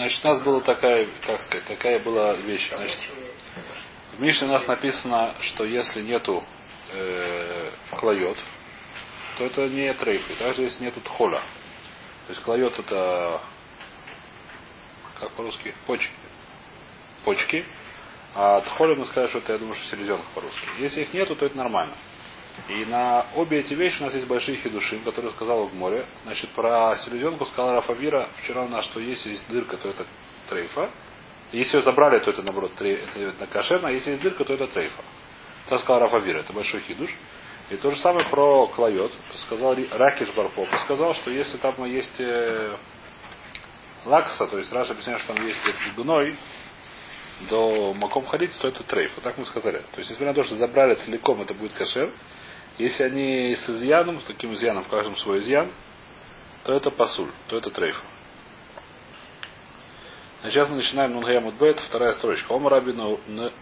Значит, у нас была такая, как сказать, такая была вещь. Значит, в Мишне у нас написано, что если нету э, клает, то это не трейфы. Даже если нету тхоля. То есть клает это как по-русски? Почки. Почки. А тхоля мы сказали, что это, я думаю, что селезенка по-русски. Если их нету, то это нормально. И на обе эти вещи у нас есть большие хидуши, которые сказал в море. Значит, про селезенку сказал Рафавира вчера у нас, что если есть дырка, то это трейфа. Если ее забрали, то это наоборот это, это кошерно, а если есть дырка, то это трейфа. Это сказал Рафавира, это большой хидуш. И то же самое про клает. Сказал Ракиш Барпоп. Сказал, что если там есть э, лакса, то есть Раша объясняет, что там есть гной, до маком ходить, то это трейф. Вот так мы сказали. То есть, несмотря на то, что забрали целиком, это будет кошер. Если они с изъяном, с таким изъяном, в каждом свой изъян, то это пасуль, то это трейф. Сейчас мы начинаем Нунгая Мудбет, вторая строчка. Ом Раби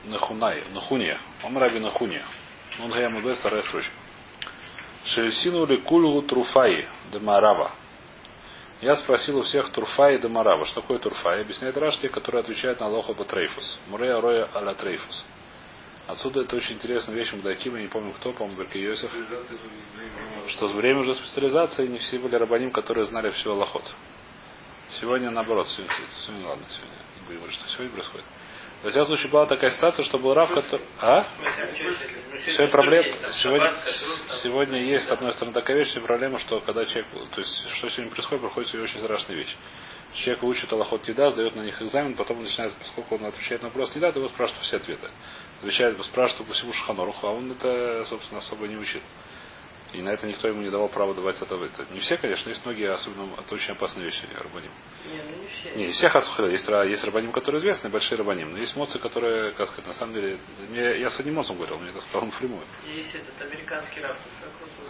Нахунай, Нахуния. Ом Раби Нахуния. Нунгая Мудбет, вторая строчка. Шельсину ли кулу труфаи демарава. Я спросил у всех Турфа и Дамарава. Что такое Турфа? И объясняет Раш, те, которые отвечают на Лоха Трейфус. Мурея Роя аля Трейфус. Отсюда это очень интересная вещь Мудаким, я не помню кто, по-моему, Берки Йосиф. Что время уже специализации, не все были рабаним, которые знали все Аллахот. Сегодня наоборот, сегодня, сегодня ладно, сегодня не будем говорить, что сегодня происходит. Во всяком случае, была такая ситуация, что был Рав, который... А? Все проблем... Сегодня, сегодня есть, с одной стороны, такая вещь, проблема, что когда человек... То есть, что сегодня происходит, проходит очень страшная вещь. Человек учит Аллахот Еда, сдает на них экзамен, потом начинается, поскольку он отвечает на вопрос Еда, то его спрашивают все ответы. Отвечает, спрашивают по всему Шаханоруху, а он это, собственно, особо не учит. И на это никто ему не давал права давать это. это. Не все, конечно, есть многие, особенно это очень опасные вещи, рабаним. Не, ну не все. Не, всех асухаля. Есть, есть рабаним, которые известны, большие рабаним. Но есть моцы, которые, как сказать, на самом деле, мне, я с одним моцом говорил, мне это сказал напрямую. Есть этот американский раб.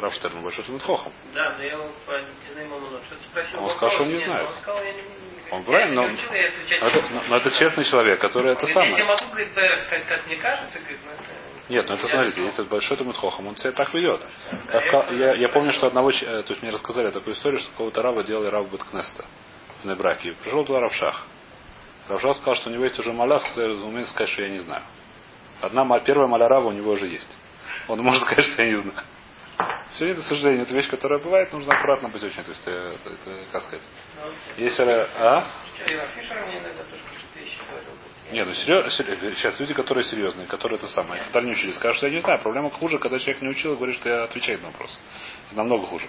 Рафштерн большой Шмидхохом. Да, но я его по Динайману что-то спросил. Он сказал, что он не знает. Он сказал, я не, он правильно, но, но, это, но это честный человек, который это самое. Я могу, говорит, сказать, как мне кажется, говорит, но это... Нет, ну это смотрите, если большой Тамидхохам, он себя так ведет. Я, я, я помню, что одного, то есть мне рассказали такую историю, что какого-то раба делали раб Беткнеста в Небраке. Пришел туда Равшах. Равшах сказал, что у него есть уже маля, сказал, умеет сказать, что я не знаю. Одна, первая маля раба у него уже есть. Он может сказать, что я не знаю. Сегодня, к сожалению, это вещь, которая бывает, нужно аккуратно быть очень. То есть, это, это как сказать. Если, а? Не, ну серьезно, сейчас люди, которые серьезные, которые это самое, которые не учились, скажут, что я не знаю, проблема хуже, когда человек не учил и говорит, что я отвечаю на вопрос. Это намного хуже.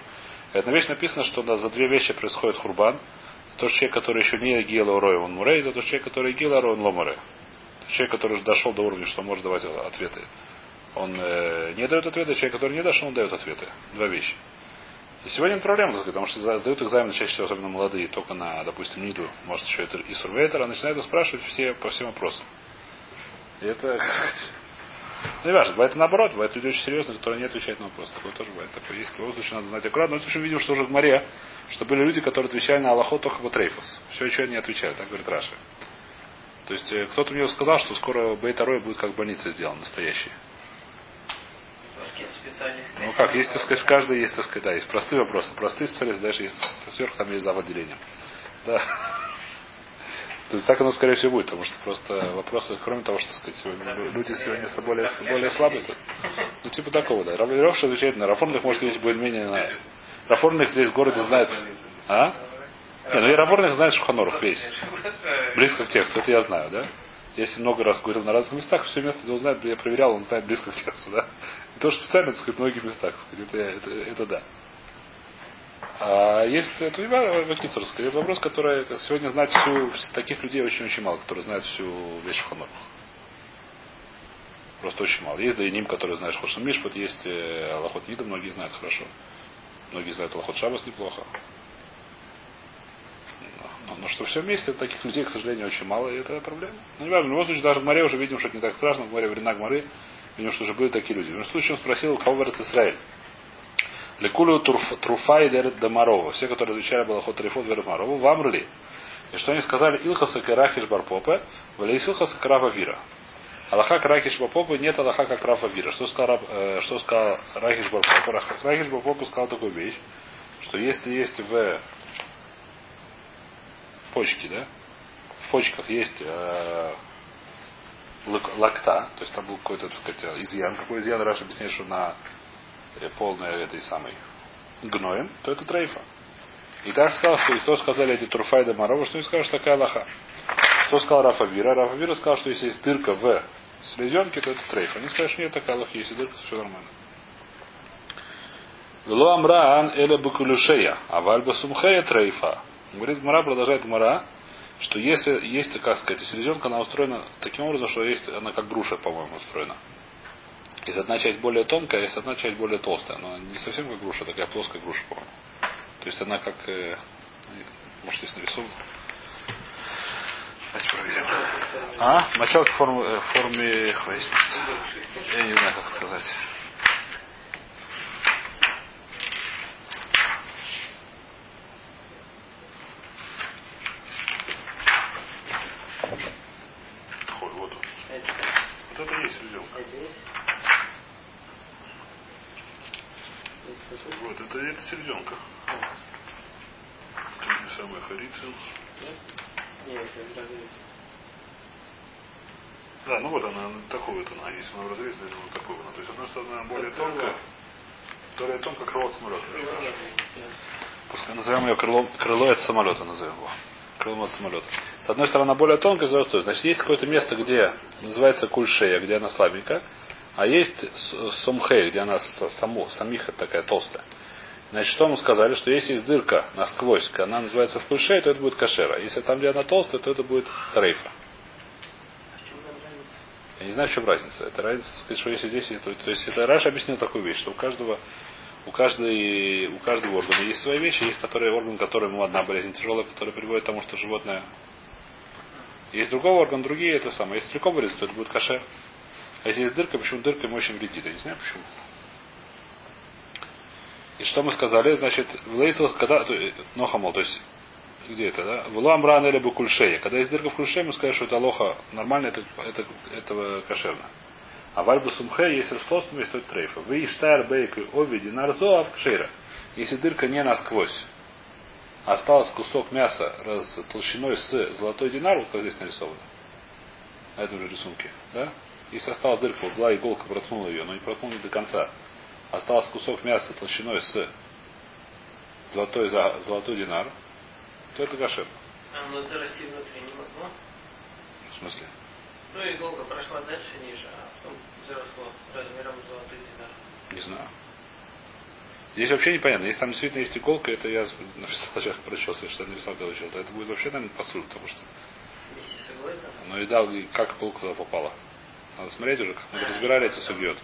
Это вещь написано, что да, за две вещи происходит хурбан. То, что человек, который еще не гела рой, он мурей, за то, что человек, который гела рой, он ломаре. Человек, который дошел до уровня, что может давать ответы. Он э, не дает ответы, человек, который не дошел, он дает ответы. Два вещи. И сегодня проблема, потому что сдают экзамен чаще всего, особенно молодые, только на, допустим, НИДу, может еще это и сурвейтера, начинают спрашивать все по всем вопросам. И это, как сказать, ну, не важно, бывает наоборот, бывает люди очень серьезные, которые не отвечают на вопросы. Такое тоже бывает. Такое есть. В любом случае надо знать аккуратно. Но в случае видим, что уже в море, что были люди, которые отвечали на Аллахот только по трейфус. Все еще не отвечают, так говорит Раша. То есть э, кто-то мне сказал, что скоро Бейт будет как больница сделана, настоящая. Ну как, есть, так сказать, в каждой есть, так сказать, да, есть простые вопросы. Простые специалисты, дальше есть сверху там есть зав. отделением. Да. То есть так оно, скорее всего, будет, потому что просто вопросы, кроме того, что, сказать, сегодня, люди сегодня более, более слабые. Ну, типа такого, да. Равлеров отвечает на Рафорных, может, есть более-менее на... Рафорных здесь в городе знает... А? Не, ну и Рафорных знает Шуханорах весь. Близко к тексту, это я знаю, да? Если много раз говорил на разных местах, все место, где он знает, я проверял, он знает близко к тексту, да? И то, что специально, так сказать, в многих местах, сказать, это, это, это да. А есть, это Вакицер, это вопрос, который сегодня знать всю, таких людей очень-очень мало, которые знают всю вещь в. Просто очень мало. Есть Дайним, которые знают Хошин Мишпат, есть э, Аллахот Нида, многие знают хорошо. Многие знают Аллахот Шабас неплохо. Но, но что все вместе, таких людей, к сожалению, очень мало, и это проблема. Ну, не важно, в любом случае, даже в море уже видим, что это не так страшно, в море времена Гмары, видим, что уже были такие люди. В любом случае, он спросил, кого говорит Израиль. Лекулю Труфа и Дерет Дамарова. Все, которые отвечали Балахот Тарифот Дерет Марова, вам рли. И что они сказали, Илхаса Карахиш Барпопе, Валейс Илхаса Карава Вира. Аллаха Карахиш Барпопе нет Аллаха как Рафа Вира. Что сказал, э, что сказал Рахиш Барпопе? Рахиш Барпопе сказал такую вещь, что если есть в почке, да, почках есть э, лак- лакта, то есть там был какой-то, так сказать, изъян. Какой изъян Раша объясняет, что на э, полной этой самой гноем, то это трейфа. И так сказал, что кто сказали эти Турфайда Марова, что не что такая лоха. Что сказал Рафа Вира? Рафа Вира сказал, что если есть дырка в селезенке, то это трейф. Они сказали, что нет такая лоха, если дырка, то все нормально. Вело Амраан Эля Бакулюшея, а Вальба Сумхея трейфа. Говорит Мара, продолжает Мара, что если есть, как сказать, селезенка, она устроена таким образом, что есть, она как груша, по-моему, устроена. Есть одна часть более тонкая, есть одна часть более толстая. Но не совсем как груша, такая плоская груша, по-моему. То есть она как, э, может, здесь нарисована. Давайте проверим. А? Мочалка в форме, э, в форме хвостицы. Я не знаю, как сказать. Ой, вот он. Вот это и есть селезенка. Вот, это, селезенка. Это не самый харицин. Да, ну вот она, такой вот она, если она разрезана, это вот такой она. То есть, с одной стороны, она более тонкая, вторая тонкая крыло от самолета. Пускай назовем ее крылом, крыло от самолета, назовем его. Крылом от самолета. С одной стороны, она более тонкая, с другой стороны. Значит, есть какое-то место, где называется кульшея, где она слабенькая, а есть сумхей, где она с- саму, самиха такая толстая. Значит, что мы сказали, что если есть дырка насквозь, она называется в кульшее, то это будет кашера. Если там, где она толстая, то это будет трейфа. Я не знаю, в чем разница. Это разница, сказать, что если здесь, есть- то, есть это Раш объяснил такую вещь, что у каждого, у каждой, у каждого органа есть свои вещи, есть которые орган, которому одна болезнь тяжелая, которая приводит к тому, что животное. Есть другой орган, другие это самое. Если целиком вырезать, то это будет кашер. А если есть дырка, почему дырка ему очень вредит? Я не знаю почему. И что мы сказали, значит, в Лейсел, когда, Нохамол, то есть, где это, да? В Ламран или Букульшея. Когда есть дырка в кульше, мы скажем, что это лоха нормально, это, это, это кошерно. А в Альбу Сумхе, если в толстом, есть то это трейфа. Вы Иштайр Бейк и Ови Динарзо Авкшейра. Если дырка не насквозь, осталось кусок мяса раз, толщиной с золотой динар, вот как здесь нарисовано, на этом же рисунке, да? Если осталась дырка, вот была иголка, проткнула ее, но не проткнула не до конца, осталось кусок мяса толщиной с золотой, за, золотой динар, то это кашер. А оно зарасти внутри не могло? В смысле? Ну, иголка прошла дальше ниже, а потом заросло размером золотой динар. Не знаю. Здесь вообще непонятно. Если там действительно есть иголка, это я написал сейчас прочел, что я нарисовал, когда учил, то это будет вообще, наверное, посуль, потому что. Если с иглой там, Ну и да, как иголка туда попала. Надо смотреть уже, как мы разбирали эти кровавый.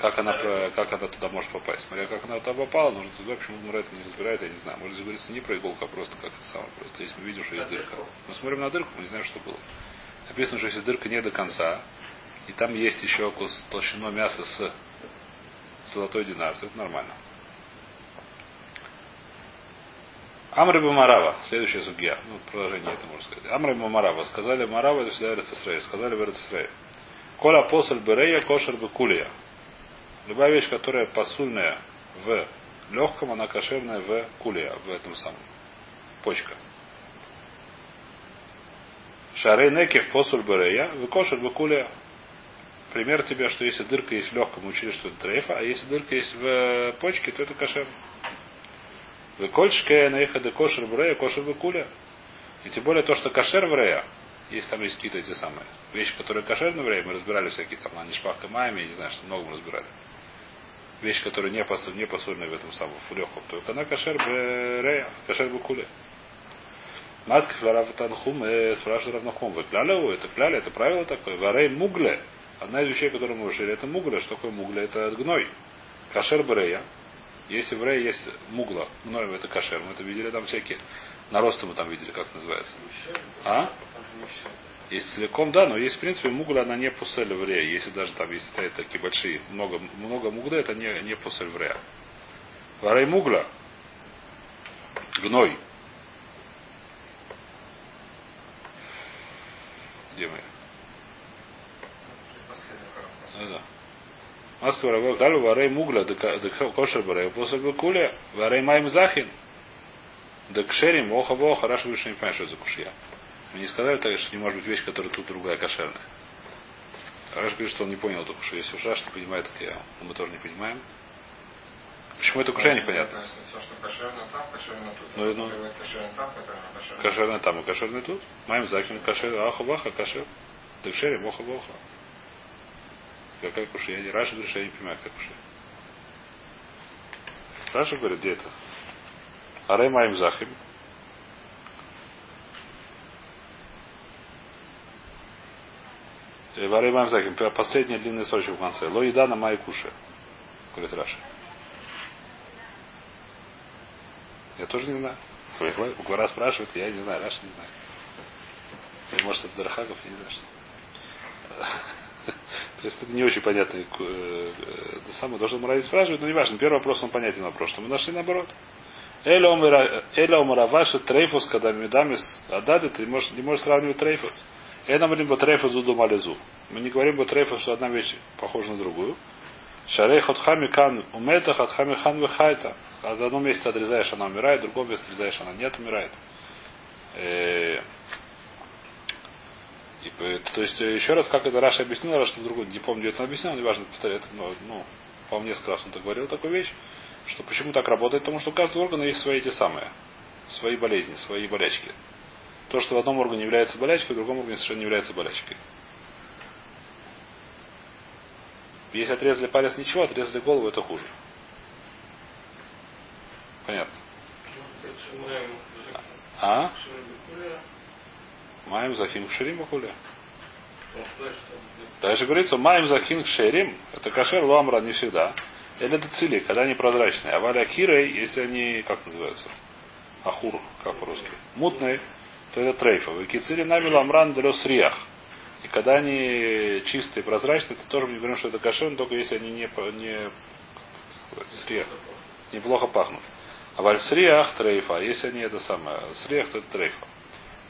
Как она, как она туда может попасть. Смотря как она туда попала, нужно туда, почему Мура это не разбирает, я не знаю. Может здесь говорится не про иголку, а просто как это самое. Просто если мы видим, что есть дырка. Мы смотрим на дырку, мы не знаем, что было. Написано, что если дырка не до конца, и там есть еще кус толщиной мяса с золотой динар, то это нормально. Амры Марава, следующая судья, ну, продолжение это можно сказать. Амры Марава, сказали Марава, это всегда Эрцисрей, сказали в Эрцисрей. Коля посоль берея, кошер бекулия. Любая вещь, которая посульная в легком, она кошерная в кулия, в этом самом. Почка. Шарей некев посуль берея, в кошер бекулия. Пример тебе, что если дырка есть в легком, учили, что это трейфа, а если дырка есть в почке, то это кошер. Вы кольчке на их кошер в рея, кошер в куля. И тем более то, что кошер в рея, есть там есть какие-то эти самые вещи, которые кошерны в рея, мы разбирали всякие там, они шпахка майами, я не знаю, что много мы разбирали. Вещи, которые не, посоль, не посольны в этом самом, легком. Только она кошер в рея, кошер в куля. Маска Флараф Танхум спрашивает Равнахум. Вы кляли это кляли, это правило такое. Варей мугле. Одна из вещей, которую мы учили, это мугле. Что такое мугле? Это гной. Кашер брея. Если в рее есть мугла, гной это кашер. Мы это видели там всякие. Наросты мы там видели, как это называется. А? Есть целиком, да, но есть, в принципе, мугла, она не пусель в рее. Если даже там есть стоят такие большие, много, много мугла, это не, не пусель в рее. Варей мугла. Гной. Где мы? Да. Далю варей мугла, да кошер барей, после бекуля, варей майм захин, да кшерим, оха воха, раш выше не понимаешь, что это за кушья. Мы не сказали так, что не может быть вещь, которая тут другая кошерная. Раш говорит, что он не понял только, что если уж Раш не понимает, так я, мы тоже не понимаем. Почему это уже непонятно? Все, что кошерно там, кошерно тут. Ну, ну. Кошерно там, кошерно кошерно. И кошерный тут. Маем закин кошер, аха ваха кошер. Так шери, моха воха. Какая куши? Я не Раша говорит, что я не понимаю, как куши. Раша говорит, где это? Арей маем захим. Варей маем захим. Последняя длинная строчка в конце. Ло еда на май куши. Говорит Раша. Я тоже не знаю. Гуара спрашивает, я не знаю, Раша не знаю. Или может это Дархагов, я не знаю что. То есть это не очень понятно. Э, самое должен Муради спрашивать, но не важно. Первый вопрос, он понятен вопрос, что мы нашли наоборот. Эля умара ваша трейфус, когда медамис адады, ты не можешь сравнивать трейфус. Я нам говорим, трейфус зуду малезу. Мы не говорим, трейфус, что одна вещь похожа на другую. Шарей хатхами кан умета, хатхами хан вихайта. А за одном месте отрезаешь, она умирает, в другом месте отрезаешь, она нет, умирает. Э, и, то есть, еще раз, как это Раша объяснил, раз что другой, не помню, где это объяснял, неважно, повторяю, это, но, ну, по-моему, несколько раз он так говорил такую вещь, что почему так работает, потому что у каждого органа есть свои те самые, свои болезни, свои болячки. То, что в одном органе является болячкой, в другом органе совершенно не является болячкой. Если отрезали палец, ничего, отрезали голову, это хуже. Понятно. А? Маем захим шерим ахуля. Дальше говорится, маем захин шерим, это кашер ламра не всегда. Или это цили, когда они прозрачные. А валя кирой, если они, как называются? Ахур, как по-русски. Мутные, то это трейфа. В кицили нами ламран делес риях. И когда они чистые, прозрачные, то тоже мы не говорим, что это кашер, только если они не, не сриях, неплохо пахнут. А валь сриях трейфа, а если они это самое, сриях, то это трейфа.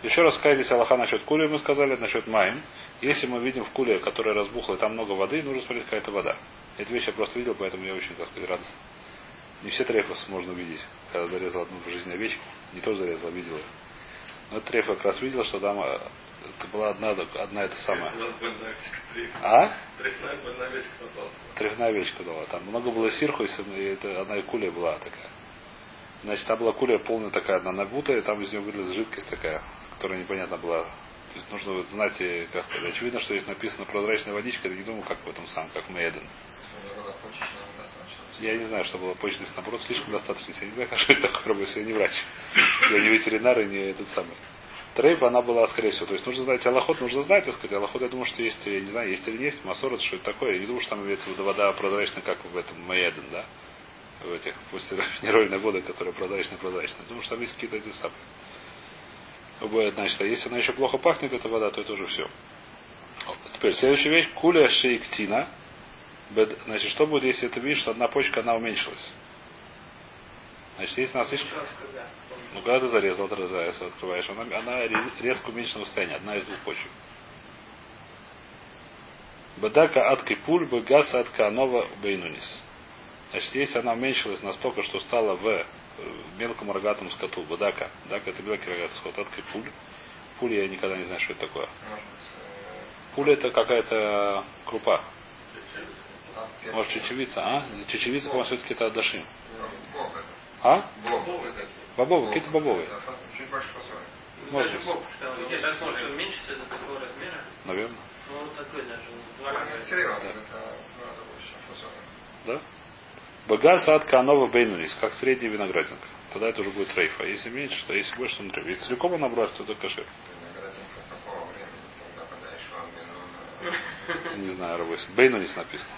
Еще раз сказать здесь Аллаха насчет кули, мы сказали, насчет маем. Если мы видим в куле, которая разбухла, и там много воды, нужно смотреть, какая-то вода. Эту вещь я просто видел, поэтому я очень, так сказать, радостно. Не все трейфос можно увидеть, когда зарезал одну в жизни овечку. Не тоже зарезал, видел ее. Но трейф как раз видел, что там э, это была одна, одна это самая. А? Трефная овечка дала. Там много было сирху, и это одна и куля была такая. Значит, там была куля полная такая, одна набутая, и там из нее вылез жидкость такая, которая непонятно была. То есть нужно знать, как сказать. Очевидно, что здесь написано прозрачная водичка, я не думаю, как в этом самом, как Мейден. Я не знаю, что было почечность, наоборот, слишком достаточно. Я не знаю, что это такое работает, я не врач. Я не ветеринар и не этот самый. Трейф, она была, скорее всего. То есть нужно знать Аллахот, нужно знать, так сказать. Аллахот, я думаю, что есть, я не знаю, есть или не есть, Масорот, что это такое. Я не думаю, что там имеется в вода прозрачная, как в этом Мейден, да? В этих, после минеральной воды, которая прозрачная-прозрачная. Думаю, что там есть какие-то эти самые. Значит, а если она еще плохо пахнет, эта вода, то это уже все. Теперь следующая вещь. Куля шейктина. Значит, что будет, если ты видишь, что одна почка, она уменьшилась? Значит, если она слишком... Ну, когда ты зарезал, отрезаешь, открываешь, она, она резко уменьшена в состоянии, одна из двух почек. Бадака от пуль, гаса от канова бейнунис. Значит, если она уменьшилась настолько, что стала в мелкому рогатому скоту, бадака. Дака это мелкий рогатый скот, от пуль. Пуль я никогда не знаю, что это такое. Пуля это какая-то крупа. Может, чечевица, а? Чечевица, по-моему, все-таки это Адашим. А? Бобовые, какие-то бобовые. Чуть больше фасоли. Может. Нет, так может уменьшиться до такого размера. Наверное. Ну, вот такой даже. это ну. Да? Багаз от канова бейнунис, как средняя виноградинка. Тогда это уже будет трейфа. Если меньше, то если больше, то не трейфа. Если целиком она брать, то это Ангену Не знаю, рабойся. Бейнунис написано.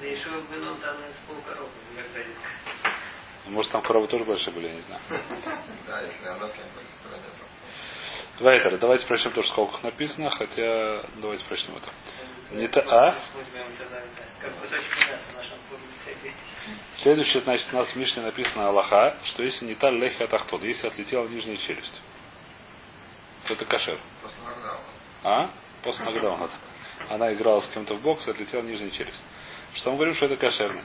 Да еще вином там из полкоробы виноградинка. Ну, Может, там коровы тоже большие были, я не знаю. Да, если в Вайтер, давайте прочтем то, что в скобках написано, хотя давайте прочтем это. Не та- а? Следующее, значит, у нас в Мишне написано Аллаха, что если не та лехи атахтон, если отлетела нижняя челюсть, то это кашер. А? После нокдауна. Она играла с кем-то в бокс отлетела нижняя челюсть. Что мы говорим, что это кошерно?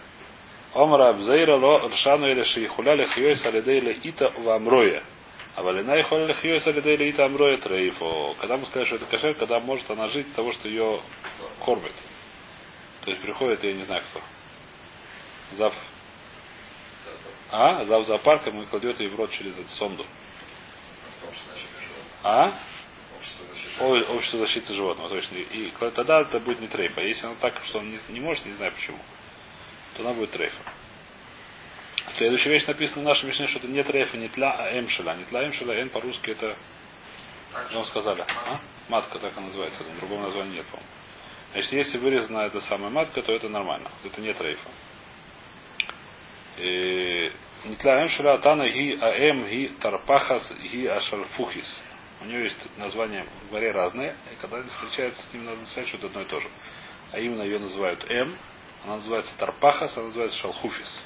Омра абзейра ло ршану или шейхуля лехиой салидейля ита в амроя. А валина и холлихьёса лидейли и там роет рейфо. Когда мы скажем, что это кошер, когда может она жить от того, что ее кормят. То есть приходит, я не знаю кто. Зав. А? Зав зоопарком и кладет ее в рот через эту сонду. А? Общество защиты животного, точно. И тогда это будет не трейф. А если она так, что он не, не может, не знаю почему, то она будет трейфом. Следующая вещь написана в нашем Мишне, что это не трейфа, не тля, а эмшеля. Не тля эмшеля, эн по-русски это, что сказали, а? Матка так она называется, там другого названия нет, по-моему. Значит, если вырезана эта самая матка, то это нормально. Это не трейфа. Не тля эмшеля, а тана ги аэм ги тарпахас ги ашарфухис. У нее есть названия в горе разные, и когда они встречаются с ним, надо сказать, что это одно и то же. А именно ее называют М, она называется Тарпахас, она называется Шалхуфис.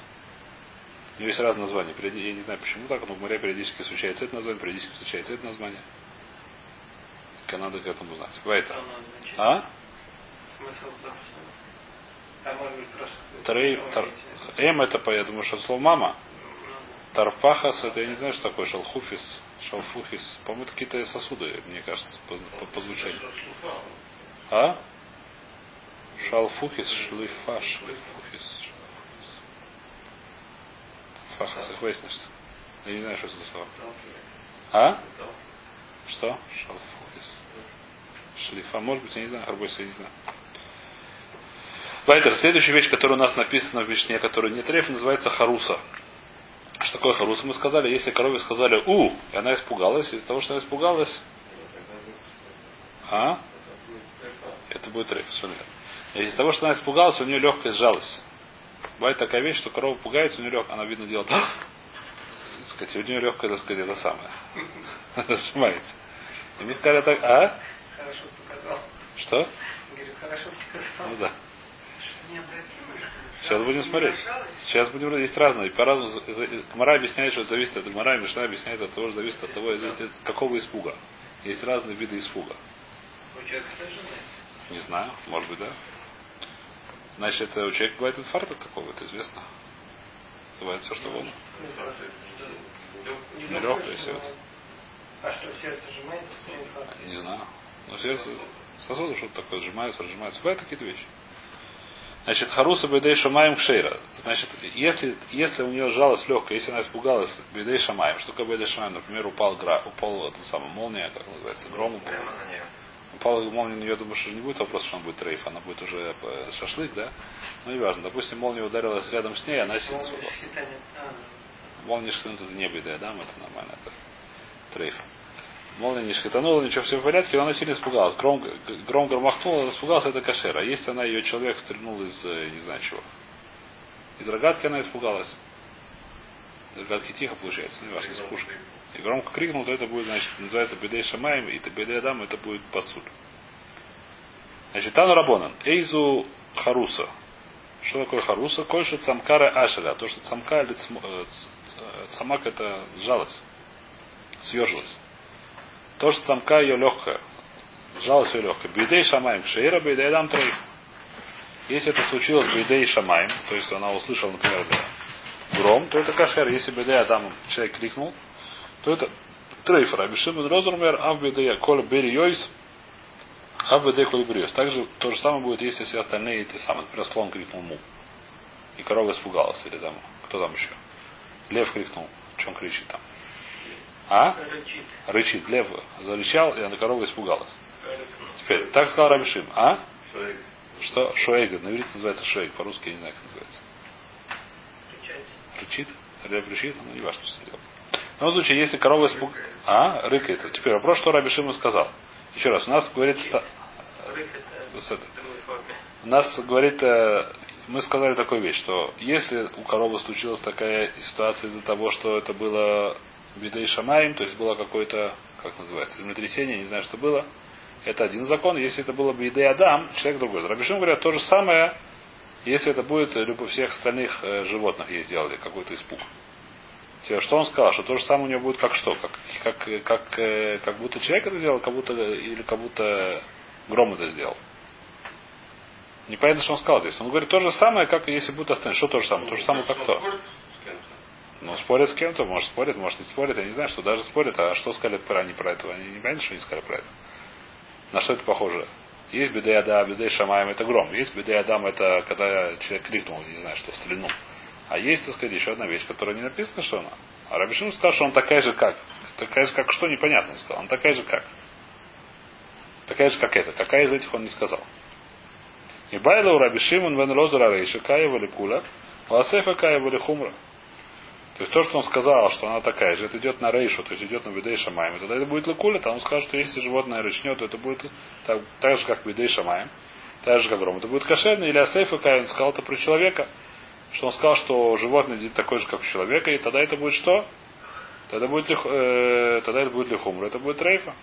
У нее есть разные названия. Я не знаю почему так, но в море периодически встречается это название, периодически встречается это название. Надо к этому знать. Вайтер. А? Смысл. Трей, тар, М это, по- я думаю, что слово мама. Тарпахас, это я не знаю, что такое шалхуфис, шалфухис. По-моему, это какие-то сосуды, мне кажется, по, по- по звучанию. А? Шалфухис, шлифа, шлифухис. Фахас, их выяснишься. Я не знаю, что это за слово. А? Что? Шалфухис. Шлифа. Может быть, я не знаю, Арбойса, я не знаю. Вайтер, следующая вещь, которая у нас написана в Вишне, которая не треф, называется харуса. Что такое харуса? Мы сказали, если корове сказали у, и она испугалась, из-за того, что она испугалась, а? Это будет треф, все верно. Из-за того, что она испугалась, у нее легкая сжалась. Бывает такая вещь, что корова пугается, у нее легкая, она видно делает, сказать, у нее легкая, так сказать, это самое. Она сжимается. И мне сказали так, а? Хорошо показал. Что? Говорит, хорошо показал. Ну да. Сейчас будем смотреть. Сейчас будем есть разные. По-разному. Гмара объясняет, что это зависит от Гмара, Мишна объясняет от того, что зависит от того, какого испуга. Есть разные виды испуга. Не знаю, может быть, да. Значит, это у человека бывает инфаркт от такого, это известно. Бывает все, что угодно. Не Нелегкое сердце. А что, сердце сжимается? Не знаю. Но сердце, сосуды что-то такое, сжимаются, разжимаются. Бывают какие-то вещи. Значит, Харуса Бейдей Шамаем Кшейра. Значит, если, если у нее жалость легкая, если она испугалась Бейдей Шамаем, что такое Бейдей Шамаем? Например, упал, гра, упал это самое, молния, как называется, гром упал. Молния на нее, думаю, что не будет вопрос, что он будет трейф, она будет уже э, шашлык, да? Ну, неважно. Допустим, молния ударилась рядом с ней, она сильно Молния испугалась. считания. А, Молния шхитанут это не беда, да, это нормально, это трейф. Молния не шхитанула, ничего, все в порядке, но она сильно испугалась. Гром, гром громахнула, испугалась, это кашер. А если она ее человек стрельнул из, э, не знаю чего, из рогатки она испугалась. Из рогатки тихо получается, не важно, из пушки. И громко крикнул, то это будет, значит, называется бедей шамаем, и бедей адам, это будет пасуль. Значит, Тану Рабонан. Эйзу Харуса. Что такое Харуса? Кольша цамкара ашеля. То, что цамка или э, э, цамак это сжалась. Съежилась. То, что цамка ее легкая. Сжалась ее легкая. Бейдей шамаем. Шейра бейдей дам троих. Если это случилось бейдей шамаем, то есть она услышала, например, гром, то это кашер. Если бейдей адам человек крикнул, то это трейфер. Абишимин розумер, ав бейдей коль бери йойс, ав бейдей коль бери йойс. Также то же самое будет, если все остальные эти самые. Например, слон крикнул му. И корова испугалась. Или там, кто там еще? Лев крикнул. Он кричит там? А? рычит. Рычит. Лев зарычал, и она корова испугалась. Теперь, так сказал Рабишим. А? Что? Шуэйга. На иврите называется шуэйг. По-русски я не знаю, как называется. Рычать. Рычит? Лев рычит? Ну, не важно, что делать. В любом случае, если корова испуг... А? Рыкает. Теперь вопрос, что Рабишим сказал. Еще раз, у нас говорит... У нас говорит, э, мы сказали такую вещь, что если у коровы случилась такая ситуация из-за того, что это было бедей шамаем, то есть было какое-то, как называется, землетрясение, не знаю, что было, это один закон. Если это было бедей адам, человек другой. Рабишим говорят то же самое, если это будет э, любо всех остальных э, животных ей сделали, какой-то испуг. Что он сказал? Что то же самое у него будет как что? Как, как, как, э, как будто человек это сделал, как будто, или как будто гром это сделал. Непонятно, что он сказал здесь. Он говорит то же самое, как если будет остальные. Что то же самое? То же самое, как кто? Ну, спорят с кем-то, может спорят, может не спорят, я не знаю, что даже спорят, а что сказали про они про это? Они не понимают, что они сказали про это. На что это похоже? Есть бедей ада, бедей шамаем это гром. Есть бедей адам это когда человек крикнул, не знаю, что стрельнул. А есть, так сказать, еще одна вещь, которая не написана, что она. А Рабишин сказал, что он такая же как. Такая же как что, непонятно он сказал. Он такая же как. Такая же как это. Какая из этих он не сказал. И байла у Раби Шимон вен лозера рейши каева ли кула, ласефа каева ли хумра. То есть то, что он сказал, что она такая же, это идет на рейшу, то есть идет на бедей шамаем. И тогда это будет лакуля, там он скажет, что если животное рычнет, то это будет так, так же, как бедей шамаем, так же, как гром. Это будет кошерно, или асейфа он сказал это про человека, что он сказал, что животное такое же, как у человека, и тогда это будет что? Тогда, будет, э, тогда это будет лихумра, это будет рейфа.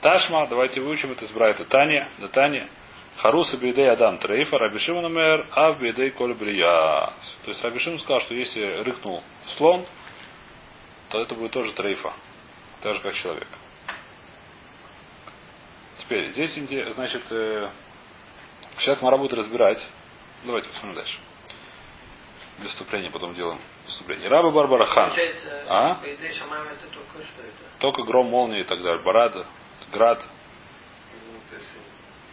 Ташма, давайте выучим это из Брайта. Таня, да Таня. Харуса бейдей адам трейфа, Рабишимон умер, а бейдей коль брия. То есть Рабишим сказал, что если рыкнул слон, то это будет тоже трейфа. Так же, как человек. Теперь, здесь, значит, э, сейчас Мара будет разбирать. Давайте посмотрим дальше. Для вступления потом делаем вступление. Раба Барбара Хан. А? только гром, молнии и так далее. Барада, град, Ну,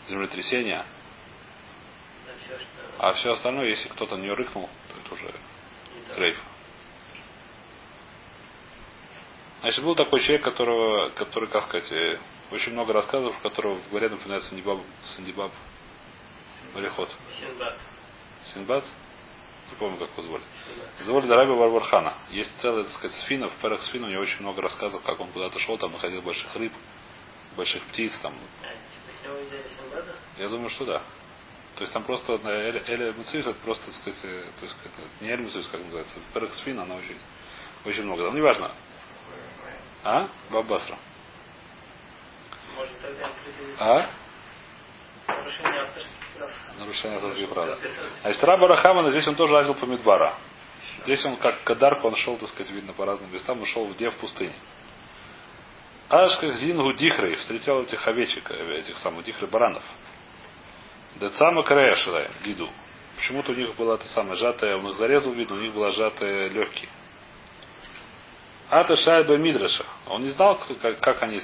землетрясение. на все, А все остальное, если кто-то нее рыкнул, то это уже не трейф. Значит, был такой человек, которого, который, как сказать, э, очень много рассказов, которого в горе напоминает Сандибаб, Сандибаб мореход. Синбад. Синбад? Не помню, как его звали. Звали Раби Барбархана. Есть целый, так сказать, сфина, в перах сфина у него очень много рассказов, как он куда-то шел, там находил больших рыб, больших птиц, там. А, типа? Я думаю, что да. То есть там просто на Эль, Эль Муцис, это просто, так сказать, э, то есть, это не Эль Муцис, как называется, перах сфина, она очень, очень много. Ну, неважно. А? Бабасра. Может тогда определить А? Нарушение авторских прав. Нарушение авторских прав. А Раба Рахамана здесь он тоже лазил по Мидбара. Здесь он как Кадарку, он шел, так сказать, видно по разным местам, он шел где в пустыне. Аж как Зингу Дихрей встретил этих овечек, этих самых Дихрей баранов. Децама Карешила, Гиду. Почему-то у них была та самая сжатая, он их зарезал, видно, у них была сжатая легкие. Ата Шайба Мидраша. Он не знал, как, как они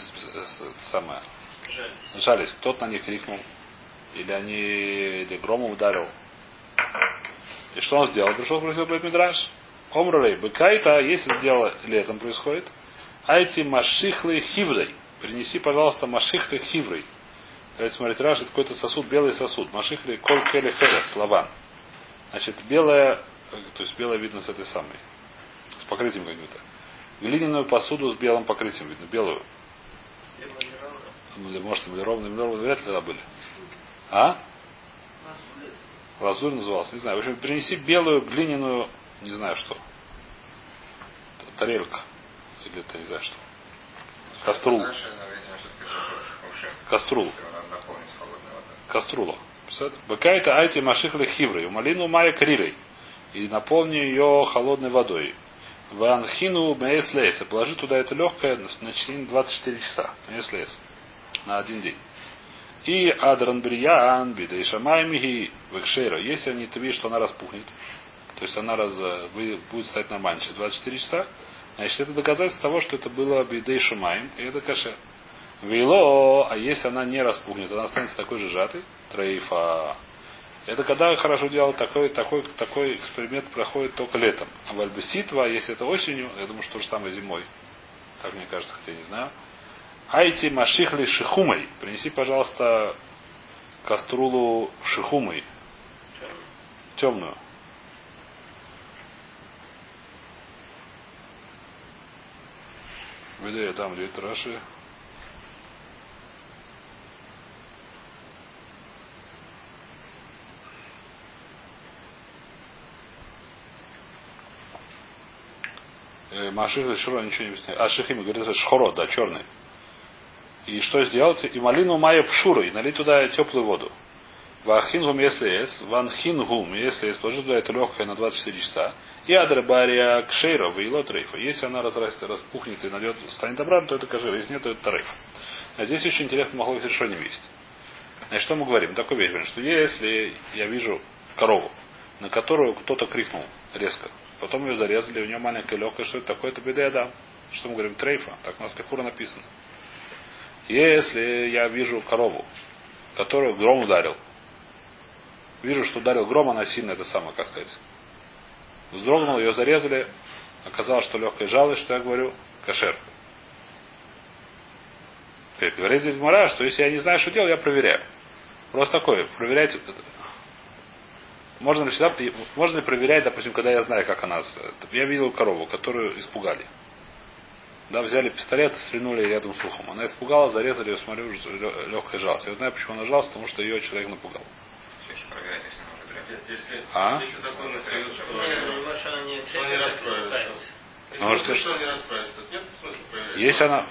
самое, жались. Кто-то на них крикнул. Или они или громом ударил. И что он сделал? Пришел спросил Бет Мидраш. Омрулей, быкайта, если дело летом происходит, айти машихлы хиврей. Принеси, пожалуйста, машихлы хиврей. Давайте смотреть, Раш, это какой-то сосуд, белый сосуд. Машихли коль келе херес, лаван. Значит, белая, то есть белая видно с этой самой, с покрытием каким-то. Глиняную посуду с белым покрытием видно, белую. Может, эмалированные, эмалированные вряд ли были. А? Лазурь назывался, не знаю. В общем, принеси белую глиняную, не знаю что. Т- Тарелька. Или это не знаю что. Каструл. Каструл. Каструла. Быкайта айти машихли хиврой. Малину мая крилей. И наполни ее холодной водой. Ванхину меес лейс. И положи туда это легкое на течение 24 часа. Меес лейс. На один день. И адран бриян бидей шамаймихи векшейра. Если они, ты видишь, что она распухнет, то есть она раз, будет стать нормально через 24 часа, значит, это доказательство того, что это было бидей шамаем, и это кашер. Вейло, а если она не распухнет, она останется такой же сжатой, трейфа. Это когда хорошо делал такой, такой, такой эксперимент проходит только летом. А в альбеситва, если это осенью, я думаю, что то же самое зимой. Так мне кажется, хотя я не знаю. Айти машихли шихумой. Принеси, пожалуйста, каструлу шихумой. Темную. Виду я там, где это Раши. Э, Маших ничего не объясняет. А Шихим говорит, это шхоро, да, черный. И что сделать? И малину майя пшура, и налить туда теплую воду. Вахингум если есть, ванхингум, если есть, положи туда это легкое на 24 часа. И адрабария кшейра, вейло трейфа. Если она разрастет, распухнет и найдет, станет обратно, то это кашер. Если нет, то это тариф. А здесь очень интересно с решением есть. Значит, что мы говорим? Такой вещь, что если я вижу корову, на которую кто-то крикнул резко, Потом ее зарезали, у нее маленькая легкая, что это такое, это бедеда. Что мы говорим, трейфа, так у нас лихура написано. Если я вижу корову, которую гром ударил, вижу, что ударил гром, она сильно, это самое, как сказать. Вздрогнул, ее зарезали, оказалось, что легкая жалость, что я говорю, кошер. Как говорит здесь Мара, что если я не знаю, что делать, я проверяю. Просто такое, проверяйте. Можно ли, всегда, можно ли проверять, допустим, когда я знаю, как она... Я видел корову, которую испугали. Да, взяли пистолет, стрельнули рядом с ухом. Она испугалась, зарезали ее, смотрю, легкая жалость. Я знаю, почему она жалась, потому что ее человек напугал. Уже А? Ну, что- что не расправится, то нет смысла проверять. Если она...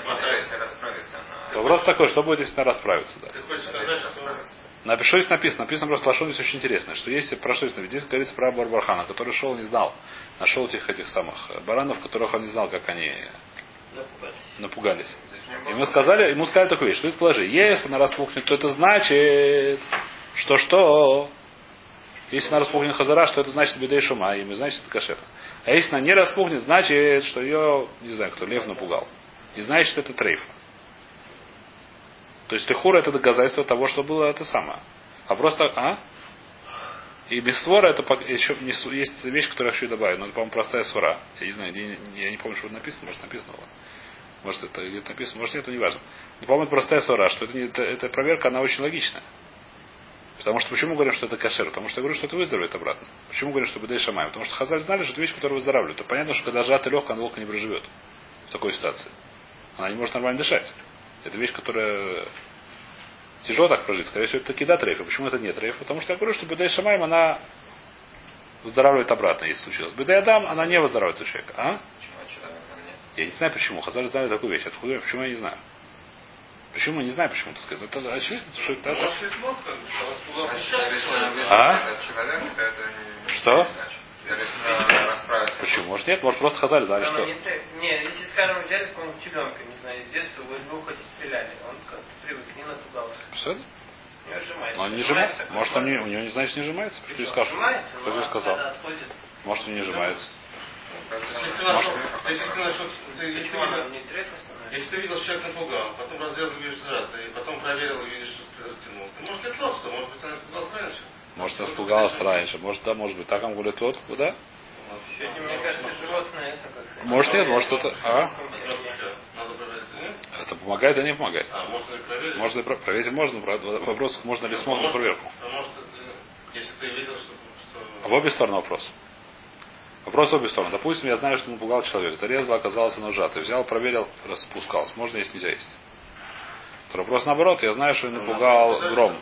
Вопрос такой, что будет, если она расправится, да. Ты хочешь Тогда сказать, еще что... расправится. Напишу, здесь написано. Написано просто лошон здесь очень интересно, что если про что здесь здесь говорится про Барбархана, который шел и не знал, нашел этих этих самых баранов, которых он не знал, как они Напугались. мы сказали, ему сказали такую вещь, что это положи. Если она распухнет, то это значит, что что? Если она распухнет хазара, что это значит бедей шума, и значит это кошер. А если она не распухнет, значит, что ее, не знаю кто, лев напугал. И значит, что это трейф. То есть лихура это доказательство того, что было это самое. А просто, а? И без створа это еще не есть вещь, которую я хочу добавить, но это, по-моему, простая свора. Я не знаю, где- я не помню, что написано, может написано было. Может это где-то написано, может нет, это не важно. Но, по-моему, это простая свора, что это, не, это, эта проверка, она очень логичная. Потому что почему говорим, что это кашер? Потому что я говорю, что это выздоровеет обратно. Почему говорим, что бедей шамай? Потому что Хазаль знали, что это вещь, которая выздоравливает. Это понятно, что когда сжатая легкая, она долго не проживет в такой ситуации. Она не может нормально дышать. Это вещь, которая тяжело так прожить. Скорее всего, это таки да трейф. А почему это нет трейф? Потому что я говорю, что бедей шамаем, она выздоравливает обратно, если случилось. Бедей адам, она не выздоравливает у человека. А? Я не знаю почему. Хазаль знали такую вещь. Откуда я? Почему я не знаю? Почему? Не знаю, почему так сказать. Это очевидно, что это, видит, А? что Почему? Может нет? Может просто Хазаль знали, что... не, если, скажем, взяли какого-нибудь ребенка, не знаю, из детства, вы его хоть стреляли, он как привык, не напугался. Все? Не сжимается. Но он не Сжимается, Может, он не, у него не значит не сжимается. Что ты скажешь? Сжимается, но ты сказал? отходит, Может, он не сжимается. Если ты если ты ты- ты почему видел, не треф становится? если ты видел, что человек напугал, потом разрезал, видишь, сжатый, и потом проверил и видишь, что растянул, ты может нет лоста, может быть, она испугалась раньше. Может, испугалась раньше. Может, да, может быть. Так он говорит, вот, да? Сегодня, мне кажется, животное это как сказать. Может, нет, может, это... А? Это помогает, а не помогает. А, можно проверить? Можно проверить? Можно. Вопрос, можно ли смотреть на проверку. А может, э, если ты видел, что... что... В обе стороны вопрос. Вопрос в обе стороны. Допустим, я знаю, что напугал человек. Зарезал, оказался нажатый. Взял, проверил, распускался. Можно есть, нельзя есть. То вопрос наоборот. Я знаю, что напугал гром.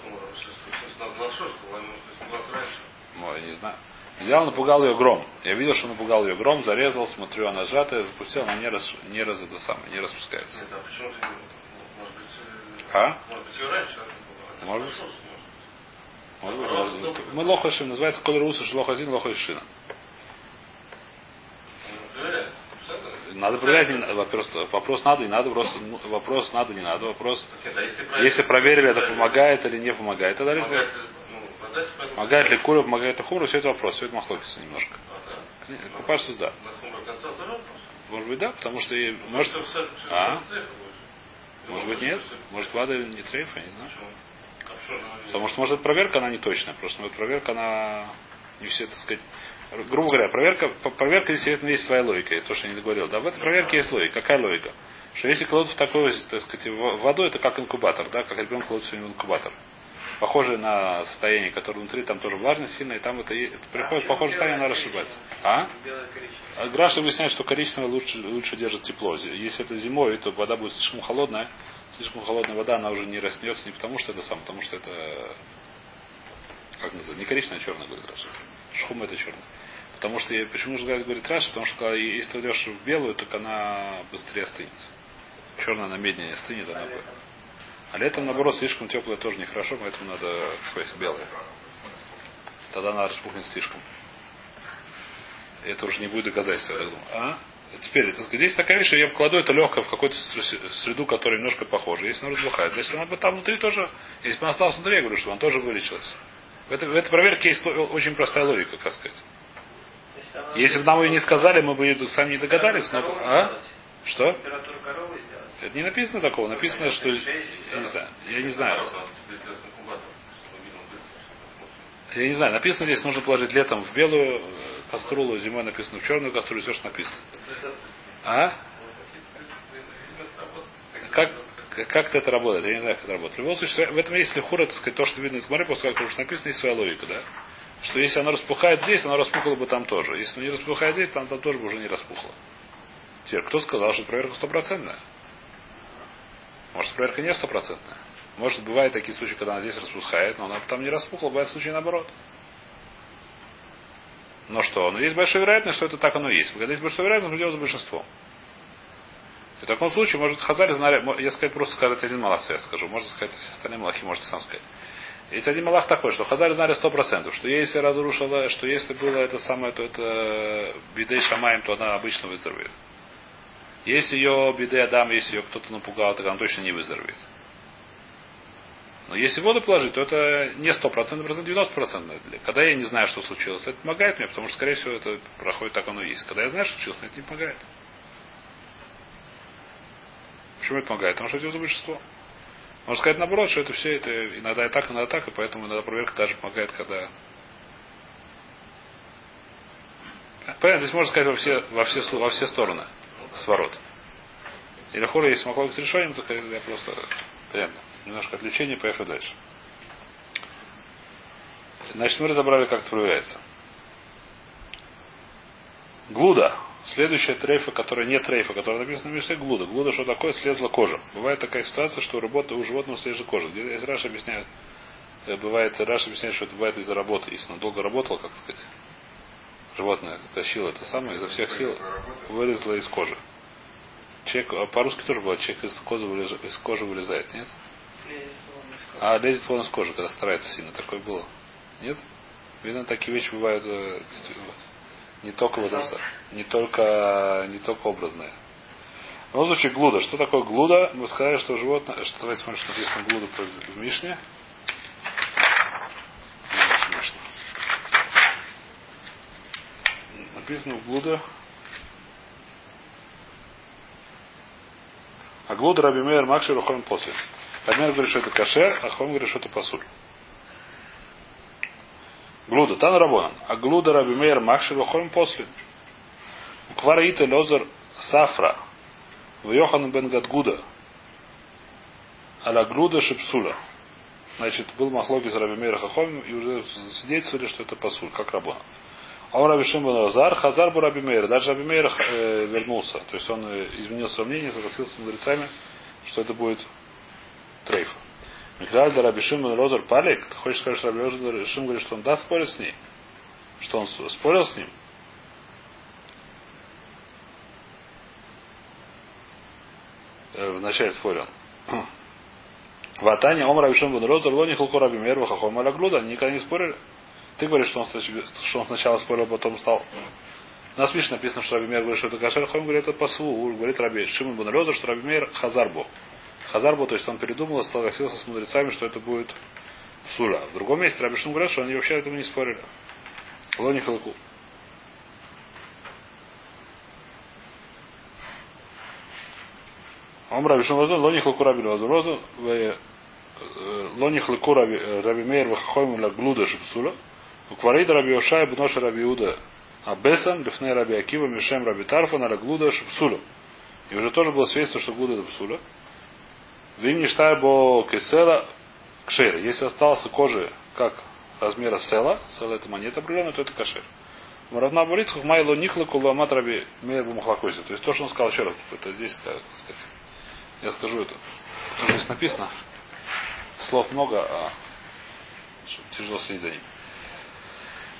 Ой, не знаю. Взял, напугал ее гром. Я видел, что напугал ее гром, зарезал, смотрю, она сжатая, запустил, она не, рас, не, раз, это самое, не распускается. Нет, а почему ты, может быть, э, А? может быть, ее раньше Может быть. Может быть, может быть. Мы лохашим, называется коль русыш, лохазин, лохашина. Ну? Надо проверять, вопрос, вопрос надо, не надо, вопрос, ну, вопрос надо, не надо, вопрос, а если проверили, это помогает или не помогает, тогда Помогает, ну, помогает ли кура, помогает ли хумру, все это вопрос, все это махлокится немножко. А, да. Может быть да, потому что может, А? может быть нет, может вада не трейфа, я не знаю. А Потому что, может, проверка, она не точная. Просто вот проверка, она не все, так сказать, грубо говоря, проверка, проверка действительно есть своя логика. То, что я не договорил. Да, в этой проверке есть логика. Какая логика? Что если кладут в такую, так сказать, в воду, это как инкубатор, да, как ребенок кладут в инкубатор. Похоже на состояние, которое внутри, там тоже влажность сильная, и там это, это приходит, похоже состояние, она расшибается. А? Коричневое. А Граш объясняет, что коричневая лучше, лучше держит тепло. Если это зимой, то вода будет слишком холодная. Слишком холодная вода, она уже не раснется не потому, что это сам, потому что это как называется, не коричневая, а черная, говорит Раши. שחום это черная. Потому что, почему же говорит Раши? Потому что когда, если ты идешь в белую, так она быстрее остынет. Черная она медленнее остынет, она будет. А летом, наоборот, слишком теплая тоже нехорошо, поэтому надо какое белое. Тогда она распухнет слишком. Это уже не будет доказательства, я думаю. А? Теперь, сказать, здесь такая вещь, я кладу это легко в какую-то ср- среду, которая немножко похожа. Если она разбухает, если она бы там внутри тоже, если бы она осталась внутри, я говорю, что она тоже вылечилась. В этой, в этой проверке есть очень простая логика, как сказать. Если бы нам ее не сказали, мы бы сами не догадались. Но... А? Что? Температуру коровы. Это не написано такого. Написано, что... Я не знаю. Я не знаю. Я не знаю. Написано здесь, нужно положить летом в белую э, кастрюлу, зимой написано в черную кастрюлю, все, что написано. А? Как, как это работает? Я не знаю, как это работает. В любом случае, в этом есть лихура, так сказать, то, что видно из Гмары, после того, как уже написано, есть своя логика, да? Что если оно распухает здесь, оно распухло бы там тоже. Если оно не распухает здесь, там, там тоже бы уже не распухло. Теперь, кто сказал, что проверка стопроцентная? Может, проверка не стопроцентная? Может, бывают такие случаи, когда она здесь распухает, но она там не распухла, бывают случаи наоборот. Но что? Но есть большая вероятность, что это так оно и есть. Когда есть большая вероятность, мы делаем с большинством. И в таком случае, может, Хазари знали, я сказать, просто сказать один малах, я скажу. Можно сказать, остальные малахи можете сам сказать. Есть один малах такой, что Хазари знали сто процентов, что если разрушила, что если было это самое, то это бедей шамаем, то она обычно выздоровеет. Если ее беды Адам, если ее кто-то напугал, то она точно не выздоровеет. Но если воду положить, то это не 100%, процент 90%. Когда я не знаю, что случилось, это помогает мне, потому что, скорее всего, это проходит так оно и есть. Когда я знаю, что случилось, это не помогает. Почему это помогает? Потому что это большинство. Можно сказать наоборот, что это все это иногда и так, иногда так, и поэтому иногда проверка даже помогает, когда. Понятно, здесь можно сказать во все, во все, во все стороны с ворот. Или хора, если могло с решением, то я просто. Понятно. Немножко отвлечение, поехали дальше. Значит, мы разобрали, как это проверяется. גלודה. Следующая трейфа, которая не трейфа, которая написана в Мишне, גלודה. גלודה, что такое? Слезла кожа. Бывает такая ситуация, что у, работы, у животного слезла кожа. Где- Если Раши объясняет, э, бывает, Раши объясняет, что это бывает из-за работы. Если он долго работал, как сказать, животное тащило это самое, изо всех сил вылезло из кожи. Человек, а по-русски тоже бывает, человек из кожи, вылез- из кожи вылезает, нет? А лезет вон из кожи, когда старается сильно. Такое было. Нет? Видно, такие вещи бывают э, не только в этом не только, не только образные. В любом случае, глуда. Что такое глуда? Мы сказали, что животное... Что, давайте смотрим, что написано глуда в Мишне. Мишна. Написано в глуда. А глуда Раби Мейер Макши Рухом после. Рабимер говорит, что это кашер, а Хом говорит, что это пасуль. Глуда, Тан Рабонан. А глуда Раби Мейер Макши Рухом после. Квараита Лозер Сафра. В Йохан бен Гадгуда. Аля глуда Шипсуля. Значит, был махлоки с Раби Мейер Хахом, и уже свидетельствовали, что это пасуль, как Рабона. А он Раби Шимбан Лазар, Хазар был Раби Мейер. Даже Раби Мейер э, вернулся. То есть он э, изменил свое мнение, согласился с мудрецами, что это будет трейфа. Михаил Раби Шимон Лозар Палик, ты хочешь сказать, что Раби Шим говорит, что он да спорит с ней? Что он спорил с ним? Э, Вначале спорил. Ватане Ом Раби Шимон Лозар Лони Хулко Раби Мейер Вахахом Аля Глуда. Они никогда не спорили. Ты говоришь, что он, что он сначала спорил, потом стал. У нас в Мишне написано, что Раби Мейер говорит, что это кашер, Хом говорит, это пасу. Говорит Раби Шимон Лозар, что Раби Мейер Хазарбо. Хазарбу, то есть он передумал, согласился с мудрецами, что это будет суля. В другом месте Рабишин говорят, что они вообще этому не спорили. Лони Халаку. Ом Рабишин Лозон, Лони Халаку Раби Лозон, Лони Халаку Раби Мейер Вахахойм Ла Глуда Шипсуля, Укварид Раби Ошай Бноша Раби Иуда Абесам, Лифней Раби Акива, Мишем Раби Тарфа, на Глуда Шипсуля. И уже тоже было свидетельство, что Глуда это Псуля. Не бо кесела кшер. Если остался кожи как размера села, села это монета определенная, то это кашер. Равна болит, хухмайло нихла куламат раби мейр бумахлакойся. То есть то, что он сказал еще раз, это здесь, так сказать, я скажу это. Здесь написано, слов много, а тяжело следить за ним.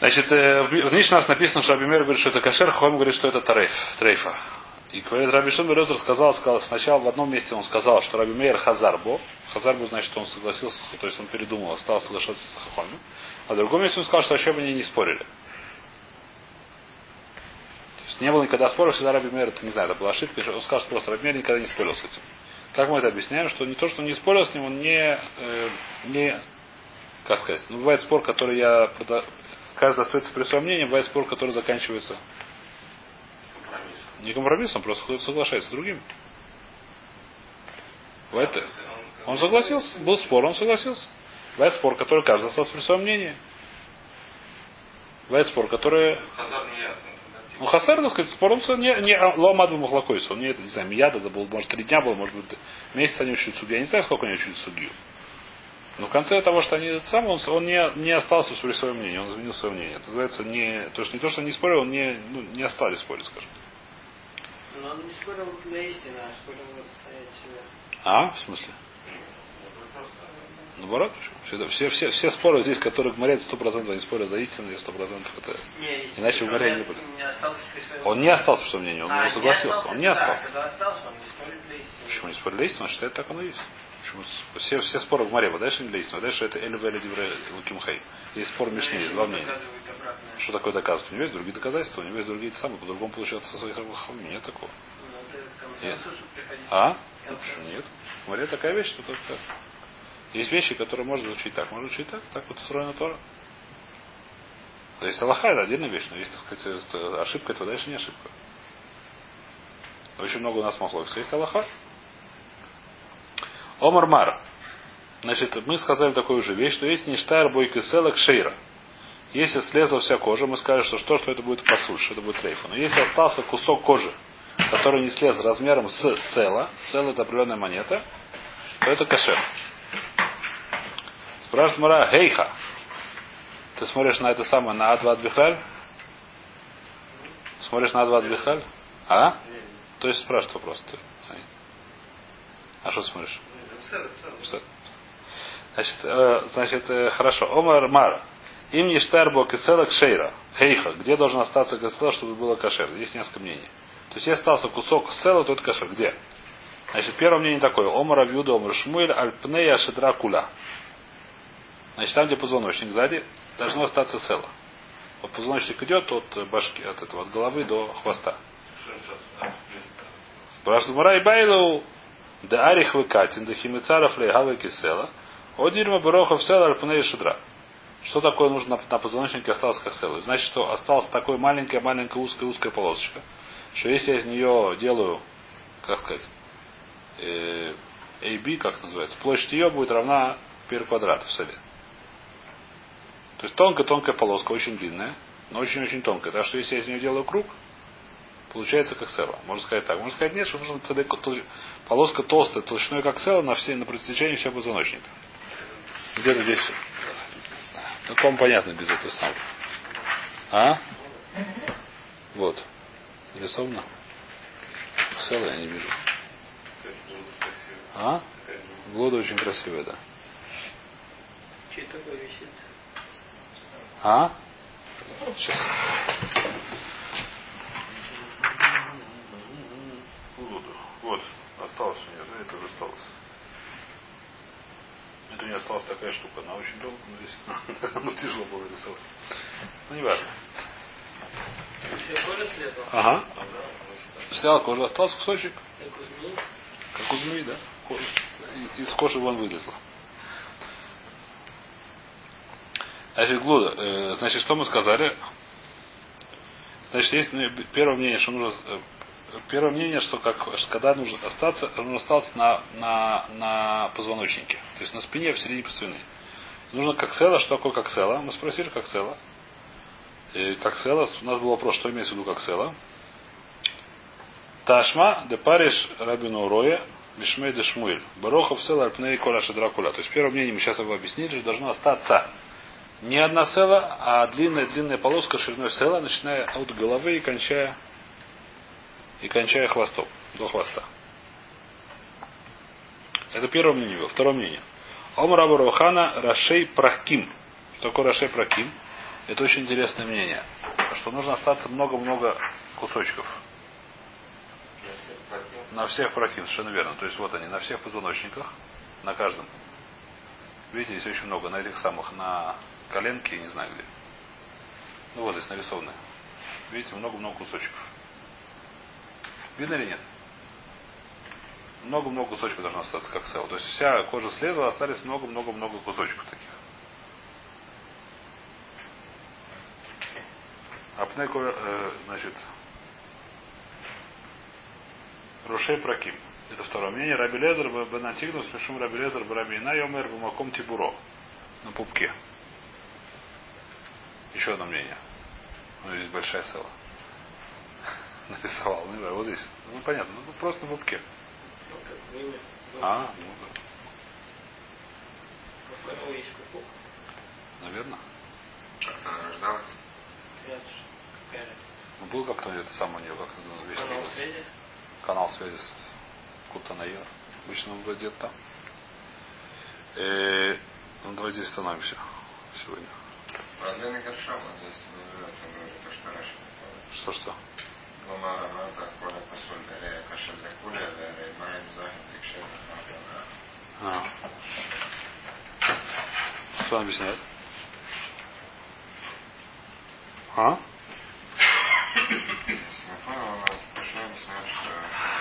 Значит, э, в Мишне нас написано, что Абимер говорит, что это кашер, Хом говорит, что это тарейф, трейфа. И говорит, Раби Лезер сказал, сказал, сначала в одном месте он сказал, что Раби Мейер Хазарбо. Хазарбо значит, что он согласился, то есть он передумал, остался соглашаться с Хахомим. А в другом месте он сказал, что вообще бы они не спорили. То есть не было никогда споров, всегда Раби Мейер, это не знаю, это была ошибка, он сказал, что просто Раби Мейер никогда не спорил с этим. Как мы это объясняем, что не то, что он не спорил с ним, он не, э, не как сказать, ну, бывает спор, который я каждый остается при своем мнении, бывает спор, который заканчивается не компромиссом, просто соглашается с другим. Бывает, он согласился, был спор, он согласился. Бывает спор, который каждый остался при своем мнении. Бывает спор, который... Ну, Хасар, так сказать, спор, он всё не, не ломад бы махлакойс. Он не, не знаю, мияд это был, может, три дня было, может быть, месяц они учили судью. Я не знаю, сколько они учили судью. Но в конце того, что они это сам, он, он не, не остался при своем мнении, он изменил свое мнение. Это называется не. То, что не то, что не спорил, он не, ну, не остались спорить, скажем. Но он не спорил на истину, а спорил вот стоять себя. А? В смысле? Наоборот? Всегда- Все, все, все споры здесь, которые говорят, сто процентов они спорят за истину, и сто процентов это. Не, Иначе в море не не, были. не остался. Он не остался при своем мнении, он А, не согласился. он не да, остался. когда остался, он не спорит для истины. Почему не спорили для истины? Он считает, так оно и есть. Почему? Все, все споры в море, вы дальше вы дальше это Эль Вэль Дивре Луким Хей. Есть спор Мишни, два мнения. Что такое доказывать? У него есть другие доказательства, у него есть другие самые, по-другому получается со своих. Нет такого. Ну, к консенсусу приходить. А? Ну, почему нет? В море такая вещь, что только так. Есть вещи, которые можно учить так, можно учить так, так вот устроена Тора. То есть Аллаха это отдельная вещь, но есть, так сказать, ошибка, это дальше не ошибка. Очень много у нас могло. Есть Аллаха. Омар Мар. Значит, мы сказали такую же вещь, что есть ништар бойка селок шейра. Если слезла вся кожа, мы скажем, что что, что это будет что это будет рейфа. Но если остался кусок кожи, который не слез размером с села, сел это определенная монета, то это кашер. Спрашивает Мара, гейха. Ты смотришь на это самое, на Адват Бихаль? Смотришь на Адват Бихаль? А? То есть спрашивает вопрос. Ты. А что смотришь? Значит, э, значит э, хорошо. Омар Мар. Им не штарбо киселок шейра. Хейха. Где должен остаться кисела, чтобы было кашер? Есть несколько мнений. То есть, если остался кусок села, то это кашер. Где? Значит, первое мнение такое. Омар Авьюда, Омар Шмуэль, Альпнея Шедра Куля. Значит, там, где позвоночник сзади, должно остаться села. Вот позвоночник идет от башки, от этого, от головы до хвоста. Спрашивает Мара и Байлоу, да арих выкатин, да химицаров лейгавы кисела, о дирма барохов села альпнея шедра. Что такое нужно на, позвоночнике осталось как селу? Значит, что осталась такой маленькая, маленькая, узкая, узкая полосочка. Что если я из нее делаю, как сказать, э, AB, как называется, площадь ее будет равна пер квадрату в селе. То есть тонкая-тонкая полоска, очень длинная, но очень-очень тонкая. Так что если я из нее делаю круг, получается как села. Можно сказать так. Можно сказать нет, что нужно целый, толщ- полоска толстая, толщиной как села на, все, на протяжении всего позвоночника. Где-то здесь. Ну, по понятно без этого самого. А? Вот. Нарисовано? Села я не вижу. А? Глода очень красивая, да. А? Сейчас. Вот. Осталось у нее, да, это уже осталось. Это у нее осталась такая штука. Она очень долго, но здесь ну, тяжело было рисовать. Ну, не важно. Все кожа слезла? Ага. Снял кожу, остался кусочек, Как у змеи? да? Из кожи вон вылезла. Значит, глуда. э, значит, что мы сказали? Значит, есть ну, первое мнение, что нужно э, первое мнение, что как что когда нужно остаться, нужно остаться на, на, на позвоночнике. То есть на спине в середине спины. Нужно как села, что такое как села? Мы спросили как села. И как села, у нас был вопрос, что имеется в виду как села. Ташма, де париш рабину роя, бишмей де шмуэль. Барохов сел альпней кола дракула. То есть первое мнение мы сейчас его объяснили, что должно остаться не одна села, а длинная-длинная полоска шириной села, начиная от головы и кончая и кончая хвостом, до хвоста. Это первое мнение было. Второе мнение. Омар Абу Рохана Рашей Прахким. Что такое Рашей Прахким? Это очень интересное мнение. Что нужно остаться много-много кусочков. На всех прокин, совершенно верно. То есть вот они, на всех позвоночниках, на каждом. Видите, здесь очень много. На этих самых, на коленке, не знаю где. Ну вот здесь нарисованы. Видите, много-много кусочков. Видно или нет? Много-много кусочков должно остаться, как сел. То есть вся кожа слева остались много-много-много кусочков таких. Алпнеку, э, значит, Рушей Праким. Это второе мнение. Раби Лезер бен Антигнус, Мишум Раби Лезер Раби Ина Йомер Бумаком Тибуро. На пупке. Еще одно мнение. Ну, здесь большая села. Нарисовал. Ну, не знаю, вот здесь. Ну, понятно. Ну, просто на пупке. Как. А, ну да. Наверное. Она рождалась. Ну, был как-то это самое у нее, как-то ну, Канал связи? канал связи с Кутанаир. Обычно он где-то там. Э, ну, давайте здесь остановимся сегодня. Что-что? Lola Ramada Kola Pasul Dere Kashada Kula Dere Maim Zahid Ikshad Magana. Что он объясняет? А? Смахала